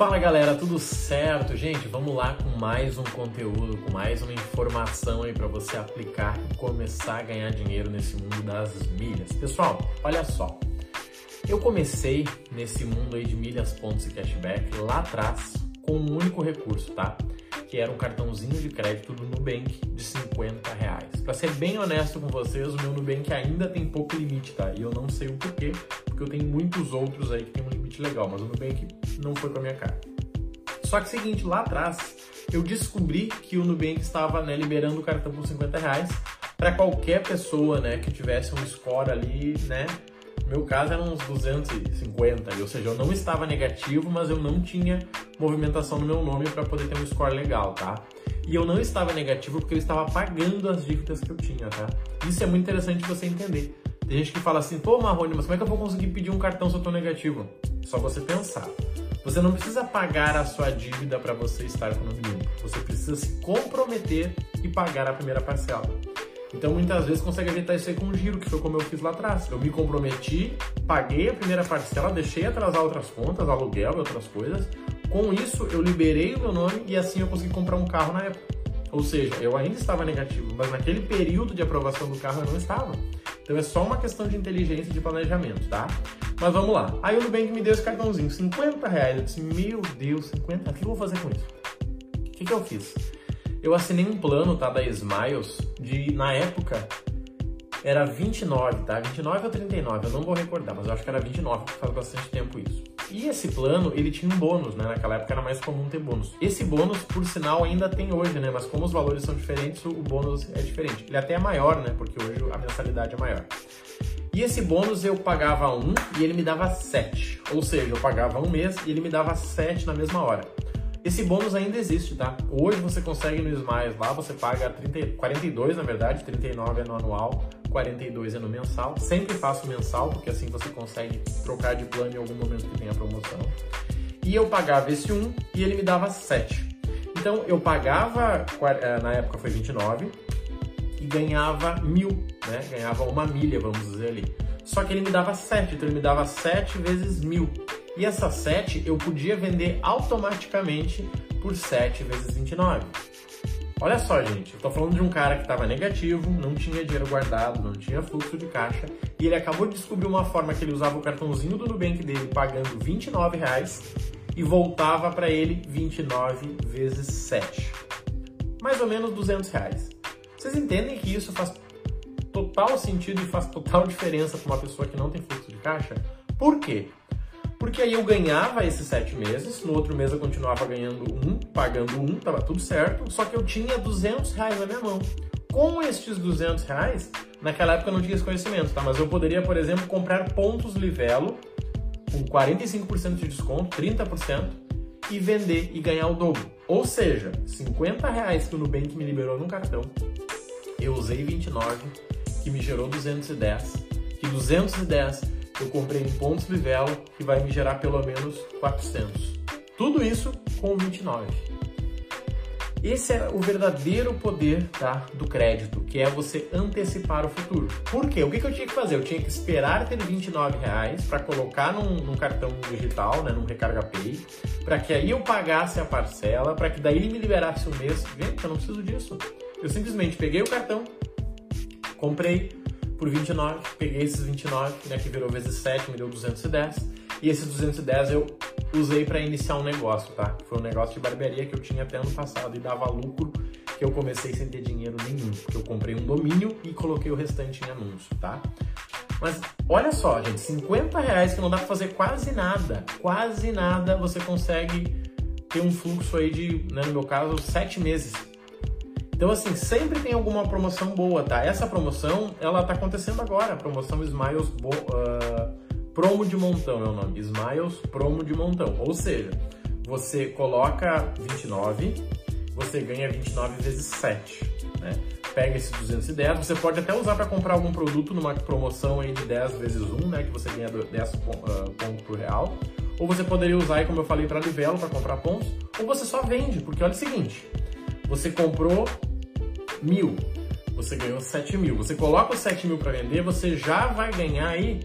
Fala galera, tudo certo? Gente, vamos lá com mais um conteúdo, com mais uma informação aí para você aplicar e começar a ganhar dinheiro nesse mundo das milhas. Pessoal, olha só. Eu comecei nesse mundo aí de milhas, pontos e cashback lá atrás com um único recurso, tá? Que era um cartãozinho de crédito do Nubank de 50 reais. Para ser bem honesto com vocês, o meu Nubank ainda tem pouco limite, tá? E eu não sei o porquê, porque eu tenho muitos outros aí que tem um limite legal, mas o Nubank não foi com a minha cara. Só que seguinte, lá atrás eu descobri que o Nubank estava né, liberando o cartão por 50 reais para qualquer pessoa né, que tivesse um score ali, né? No meu caso eram uns 250, ou seja, eu não estava negativo, mas eu não tinha movimentação no meu nome para poder ter um score legal, tá? E eu não estava negativo porque eu estava pagando as dívidas que eu tinha, tá? Isso é muito interessante você entender. Tem gente que fala assim, pô Marrone, mas como é que eu vou conseguir pedir um cartão se eu tô negativo? Só você pensar. Você não precisa pagar a sua dívida para você estar com o nome limpo. Você precisa se comprometer e pagar a primeira parcela. Então muitas vezes consegue evitar isso aí com um giro, que foi como eu fiz lá atrás. Eu me comprometi, paguei a primeira parcela, deixei atrasar outras contas, aluguel e outras coisas. Com isso, eu liberei o meu nome e assim eu consegui comprar um carro na época. Ou seja, eu ainda estava negativo, mas naquele período de aprovação do carro eu não estava. Então é só uma questão de inteligência e de planejamento, tá? Mas vamos lá. Aí o Nubank me deu esse cartãozinho, 50 reais. Eu disse, meu Deus, 50? O que eu vou fazer com isso? O que, que eu fiz? Eu assinei um plano, tá, da Smiles, de, na época, era 29, tá? 29 ou 39, eu não vou recordar, mas eu acho que era 29, porque faz bastante tempo isso. E esse plano, ele tinha um bônus, né? Naquela época era mais comum ter bônus. Esse bônus, por sinal, ainda tem hoje, né? Mas como os valores são diferentes, o bônus é diferente. Ele até é maior, né? Porque hoje a mensalidade é maior. E esse bônus eu pagava um e ele me dava sete. Ou seja, eu pagava um mês e ele me dava sete na mesma hora. Esse bônus ainda existe, tá? Hoje você consegue no Smiles lá, você paga 30, 42 na verdade, 39 é no anual, 42 é no mensal. Sempre faço mensal, porque assim você consegue trocar de plano em algum momento que tenha promoção. E eu pagava esse um e ele me dava 7. Então eu pagava, eh, na época foi 29, e ganhava mil, né? Ganhava uma milha, vamos dizer ali. Só que ele me dava 7, então ele me dava 7 vezes mil. E essa 7 eu podia vender automaticamente por 7 vezes 29. Olha só, gente, eu tô falando de um cara que estava negativo, não tinha dinheiro guardado, não tinha fluxo de caixa, e ele acabou de descobrir uma forma que ele usava o cartãozinho do Nubank dele pagando 29 reais e voltava para ele 29 vezes 7. Mais ou menos 200 reais. Vocês entendem que isso faz total sentido e faz total diferença para uma pessoa que não tem fluxo de caixa? Por quê? Porque aí eu ganhava esses sete meses, no outro mês eu continuava ganhando um, pagando um, tava tudo certo, só que eu tinha 200 reais na minha mão. Com estes 200 reais, naquela época eu não tinha esse conhecimento, tá? Mas eu poderia, por exemplo, comprar pontos Livelo com 45% de desconto, 30%, e vender e ganhar o dobro. Ou seja, 50 reais que o Nubank me liberou num cartão, eu usei 29, que me gerou 210, que 210 eu comprei em pontos Livelo, que vai me gerar pelo menos 400. Tudo isso com 29. Esse é o verdadeiro poder tá, do crédito, que é você antecipar o futuro. Por quê? O que, eu tinha que fazer? Eu tinha que esperar ter 29 reais para colocar num, num, cartão digital, né, num Recarga Pay, para que aí eu pagasse a parcela, para que daí ele me liberasse o mês. Gente, eu não preciso disso. Eu simplesmente peguei o cartão, comprei por 29, peguei esses 29, né, que virou vezes 7, me deu 210, e esses 210 eu usei para iniciar um negócio, tá? Foi um negócio de barbearia que eu tinha até ano passado e dava lucro, que eu comecei sem ter dinheiro nenhum, porque eu comprei um domínio e coloquei o restante em anúncio, tá? Mas olha só, gente, 50 reais que não dá pra fazer quase nada, quase nada, você consegue ter um fluxo aí de, né, no meu caso, 7 meses então, assim, sempre tem alguma promoção boa, tá? Essa promoção, ela tá acontecendo agora, promoção Smiles Bo uh, Promo de Montão é o nome, Smiles Promo de Montão. Ou seja, você coloca 29, você ganha 29 vezes 7, né? Pega esses 210, você pode até usar para comprar algum produto numa promoção aí de 10 vezes 1, né? Que você ganha 10 pontos por real. Ou você poderia usar, como eu falei, para Livelo para comprar pontos. Ou você só vende, porque olha o seguinte, você comprou mil, você ganhou 7 mil. Você coloca os 7 mil para vender, você já vai ganhar aí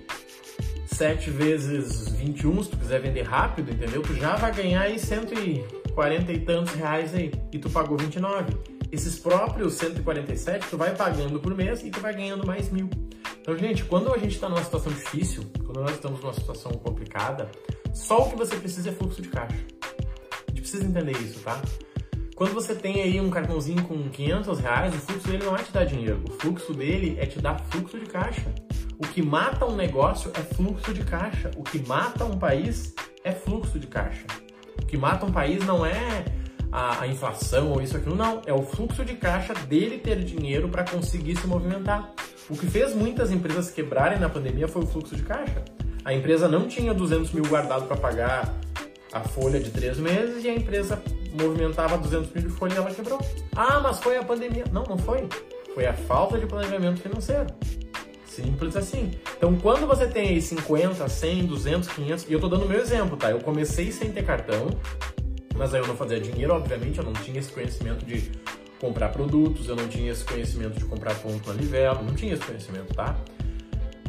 7 vezes 21, se tu quiser vender rápido, entendeu? Tu já vai ganhar aí 140 e tantos reais aí, e tu pagou 29. Esses próprios 147 tu vai pagando por mês e tu vai ganhando mais mil. Então, gente, quando a gente está numa situação difícil, quando nós estamos numa situação complicada, só o que você precisa é fluxo de caixa. A gente precisa entender isso, tá? Quando você tem aí um cartãozinho com 500 reais, o fluxo dele não é te dar dinheiro, o fluxo dele é te dar fluxo de caixa. O que mata um negócio é fluxo de caixa. O que mata um país é fluxo de caixa. O que mata um país não é a, a inflação ou isso aquilo, não. É o fluxo de caixa dele ter dinheiro para conseguir se movimentar. O que fez muitas empresas quebrarem na pandemia foi o fluxo de caixa. A empresa não tinha 200 mil guardado para pagar a folha de três meses e a empresa movimentava 200 mil de folha e ela quebrou. Ah, mas foi a pandemia. Não, não foi. Foi a falta de planejamento financeiro. Simples assim. Então, quando você tem aí 50, 100, 200, 500, e eu tô dando meu exemplo, tá? Eu comecei sem ter cartão, mas aí eu não fazia dinheiro, obviamente, eu não tinha esse conhecimento de comprar produtos, eu não tinha esse conhecimento de comprar ponto na livela, não tinha esse conhecimento, tá?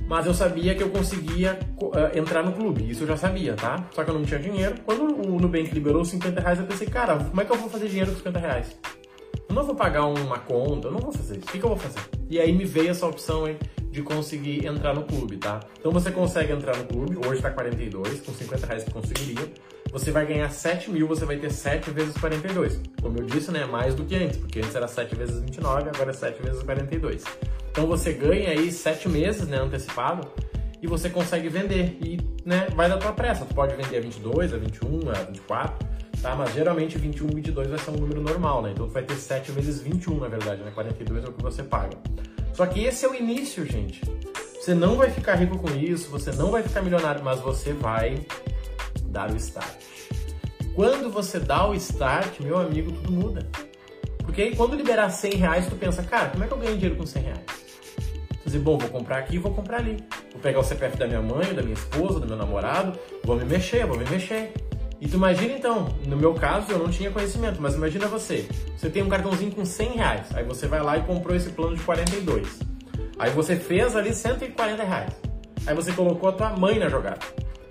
Mas eu sabia que eu conseguia uh, entrar no clube, isso eu já sabia, tá? Só que eu não tinha dinheiro. Quando o Nubank liberou 50 reais, eu pensei, cara, como é que eu vou fazer dinheiro com 50 reais? Eu não vou pagar uma conta, eu não vou fazer isso. O que, que eu vou fazer? E aí me veio essa opção hein, de conseguir entrar no clube, tá? Então você consegue entrar no clube, hoje tá 42, com 50 reais que conseguiria. Você vai ganhar 7 mil, você vai ter 7 vezes 42. Como eu disse, né? Mais do que antes, porque antes era 7 vezes 29, agora é 7 vezes 42. Então você ganha aí 7 meses, né, antecipado, e você consegue vender. E, né, vai da tua pressa. Tu pode vender a 22, a 21, a 24, tá? Mas geralmente 21, 22 vai ser um número normal, né? Então tu vai ter 7 vezes 21, na verdade, né? 42 é o que você paga. Só que esse é o início, gente. Você não vai ficar rico com isso, você não vai ficar milionário, mas você vai dar o start. Quando você dá o start, meu amigo, tudo muda. Porque aí quando liberar 100 reais, tu pensa, cara, como é que eu ganho dinheiro com 100 reais? Dizer, bom, vou comprar aqui, vou comprar ali. Vou pegar o CPF da minha mãe, da minha esposa, do meu namorado, vou me mexer, vou me mexer. E tu imagina então, no meu caso eu não tinha conhecimento, mas imagina você, você tem um cartãozinho com 100 reais, aí você vai lá e comprou esse plano de 42. Aí você fez ali 140 reais. Aí você colocou a tua mãe na jogada.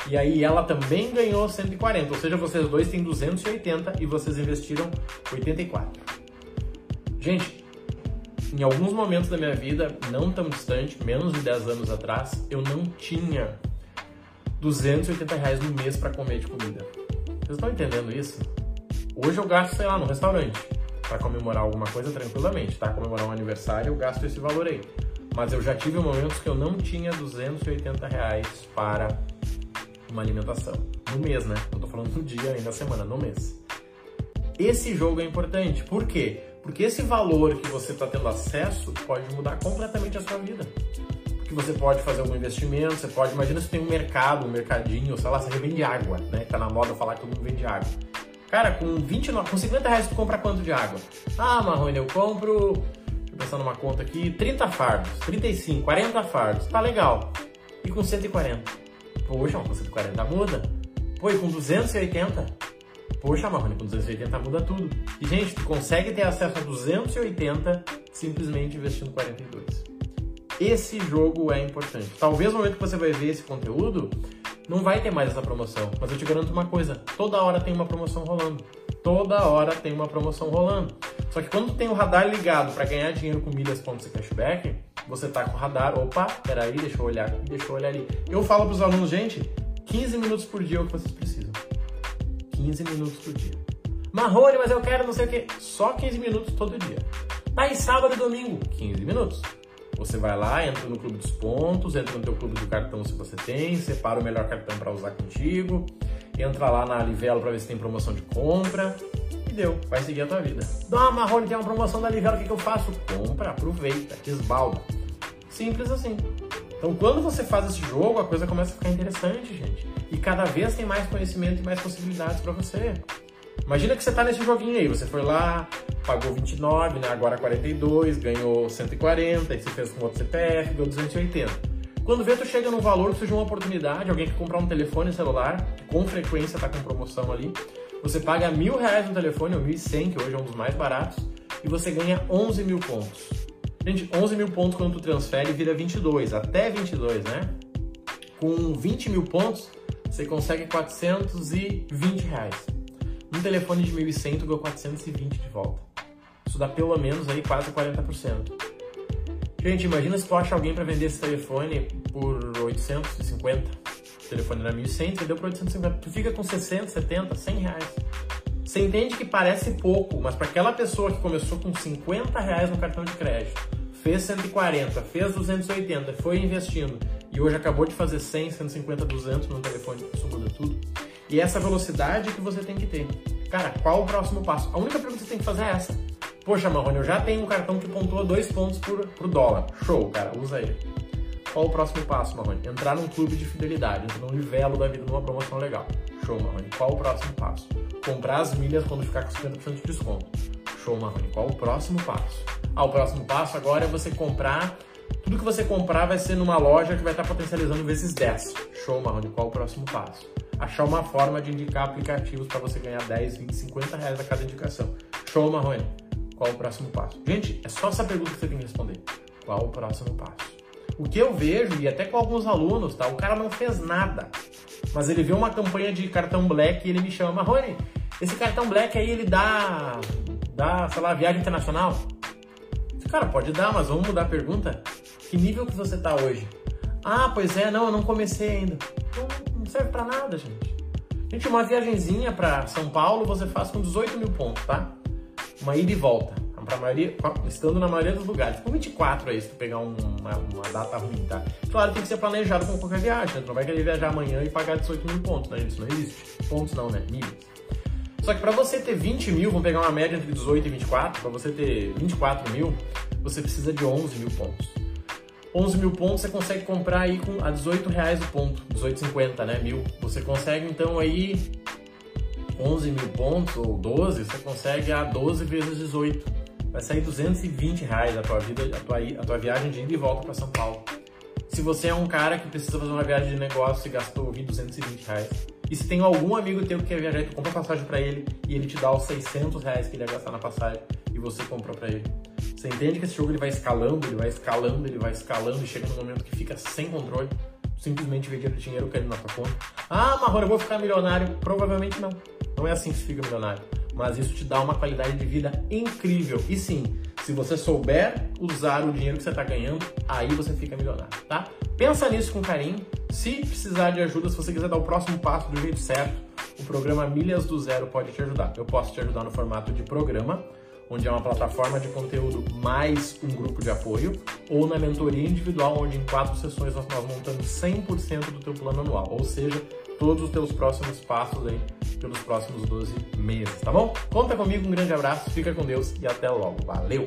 E aí ela também ganhou 140, ou seja, vocês dois têm 280 e vocês investiram 84. Gente, em alguns momentos da minha vida, não tão distante, menos de 10 anos atrás, eu não tinha 280 reais no mês para comer de comida. Vocês estão entendendo isso? Hoje eu gasto, sei lá, no restaurante para comemorar alguma coisa tranquilamente, tá? Comemorar um aniversário, eu gasto esse valor aí. Mas eu já tive momentos que eu não tinha 280 reais para uma alimentação. No mês, né? Não tô falando no dia, nem na semana, no mês. Esse jogo é importante. Por quê? Porque esse valor que você está tendo acesso pode mudar completamente a sua vida que você pode fazer algum investimento, você pode, imagina se tem um mercado, um mercadinho, sei lá, você vende água, né? Tá na moda falar que todo mundo vende água. Cara, com 29, com 50 reais tu compra quanto de água? Ah, Marrone, eu compro, deixa eu pensar numa conta aqui, 30 fardos, 35, 40 fardos, tá legal. E com 140? Poxa, com 140 muda. Pô, e com 280? Poxa, Marrone, com 280 muda tudo. E, gente, tu consegue ter acesso a 280 simplesmente investindo 42. Esse jogo é importante. Talvez no momento que você vai ver esse conteúdo, não vai ter mais essa promoção. Mas eu te garanto uma coisa: toda hora tem uma promoção rolando. Toda hora tem uma promoção rolando. Só que quando tem o radar ligado para ganhar dinheiro com milhas, pontos e cashback, você tá com o radar, opa, peraí, deixa eu olhar aqui, deixa eu olhar ali. Eu falo pros alunos, gente, 15 minutos por dia é o que vocês precisam. 15 minutos por dia. Marrone, mas eu quero não sei o que. Só 15 minutos todo dia. Em sábado e domingo, 15 minutos. Você vai lá, entra no clube dos pontos, entra no teu clube do cartão se você tem, separa o melhor cartão para usar contigo, entra lá na Livelo para ver se tem promoção de compra e deu, vai seguir a tua vida. Ah, Marrone, tem uma promoção da Livelo, o que, que eu faço? Compra, aproveita, esbalda. Simples assim. Então, quando você faz esse jogo, a coisa começa a ficar interessante, gente. E cada vez tem mais conhecimento e mais possibilidades para você. Imagina que você está nesse joguinho aí, você foi lá, pagou 29, né? agora 42, ganhou 140, aí você fez com outro CPF, ganhou 280. Quando vê, tu chega num valor que surgiu uma oportunidade, alguém que comprar um telefone celular, com frequência está com promoção ali, você paga mil reais no telefone, ou 1.100, que hoje é um dos mais baratos, e você ganha 11 mil pontos. Gente, 11 mil pontos quando tu transfere vira 22, até 22, né? Com 20 mil pontos, você consegue 420 reais. Um telefone de 1.100 tu ganhou 420 de volta. Isso dá pelo menos aí quase 40%. Gente, imagina se tu acha alguém para vender esse telefone por 850. O telefone era 1.100, você deu por 850. Tu fica com 60, 70, 100 reais. Você entende que parece pouco, mas para aquela pessoa que começou com 50 reais no cartão de crédito, fez 140, fez 280, foi investindo e hoje acabou de fazer 100, 150, 200 no telefone, isso muda tudo. E essa velocidade que você tem que ter. Cara, qual o próximo passo? A única pergunta que você tem que fazer é essa. Poxa, Marrone, eu já tenho um cartão que pontua dois pontos por, por dólar. Show, cara, usa ele. Qual o próximo passo, Marrone? Entrar num clube de fidelidade, entrar num livelo da vida, numa promoção legal. Show, Marrone. Qual o próximo passo? Comprar as milhas quando ficar com 50% de desconto. Show, Marrone. Qual o próximo passo? Ah, o próximo passo agora é você comprar. Tudo que você comprar vai ser numa loja que vai estar potencializando vezes 10. Show, Marrone. Qual o próximo passo? Achar uma forma de indicar aplicativos para você ganhar 10, 20, 50 reais a cada indicação. Show, Marrone. Qual o próximo passo? Gente, é só essa pergunta que você tem que responder. Qual o próximo passo? O que eu vejo, e até com alguns alunos, tá? O cara não fez nada, mas ele vê uma campanha de cartão black e ele me chama, Marrone, esse cartão black aí ele dá, dá, sei lá, viagem internacional? Cara, pode dar, mas vamos mudar a pergunta. Que nível que você tá hoje? Ah, pois é, não, eu não comecei ainda. Então, não serve para nada, gente. Gente, uma viagenzinha para São Paulo você faz com 18 mil pontos, tá? uma ida e volta. Pra maioria, estando na maioria dos lugares. Com 24 aí, se tu pegar uma, uma, data ruim, tá? Claro, tem que ser planejado com qualquer viagem. Né? Tu não vai querer viajar amanhã e pagar 18 mil pontos, né? Isso não existe. Pontos não, né? Milhas. Só que para você ter 20 mil, vamos pegar uma média entre 18 e 24, para você ter 24 mil, você precisa de 11 mil pontos. 11 mil pontos você consegue comprar aí com a 18 reais o ponto, 18,50, né? Mil. Você consegue então aí 11 mil pontos ou 12, você consegue a 12 vezes 18. Vai sair 220 reais a tua, vida, a tua, a tua viagem de ida e volta para São Paulo. Se você é um cara que precisa fazer uma viagem de negócio e gastou 220 reais, e se tem algum amigo teu que quer viajar tu compra passagem para ele e ele te dá os 600 reais que ele ia gastar na passagem e você comprou para ele. Você entende que esse jogo ele vai escalando, ele vai escalando, ele vai escalando e chega no momento que fica sem controle, simplesmente vê dinheiro caindo na tua conta. Ah, Marrone, eu vou ficar milionário? Provavelmente não. Não é assim que se fica milionário. Mas isso te dá uma qualidade de vida incrível. E sim, se você souber usar o dinheiro que você está ganhando, aí você fica milionário, tá? Pensa nisso com carinho. Se precisar de ajuda, se você quiser dar o próximo passo do jeito certo, o programa Milhas do Zero pode te ajudar. Eu posso te ajudar no formato de programa, onde é uma plataforma de conteúdo mais um grupo de apoio, ou na mentoria individual, onde em quatro sessões nós, montamos 100% do teu plano anual, ou seja, todos os teus próximos passos aí pelos próximos 12 meses, tá bom? Conta comigo, um grande abraço, fica com Deus e até logo. Valeu!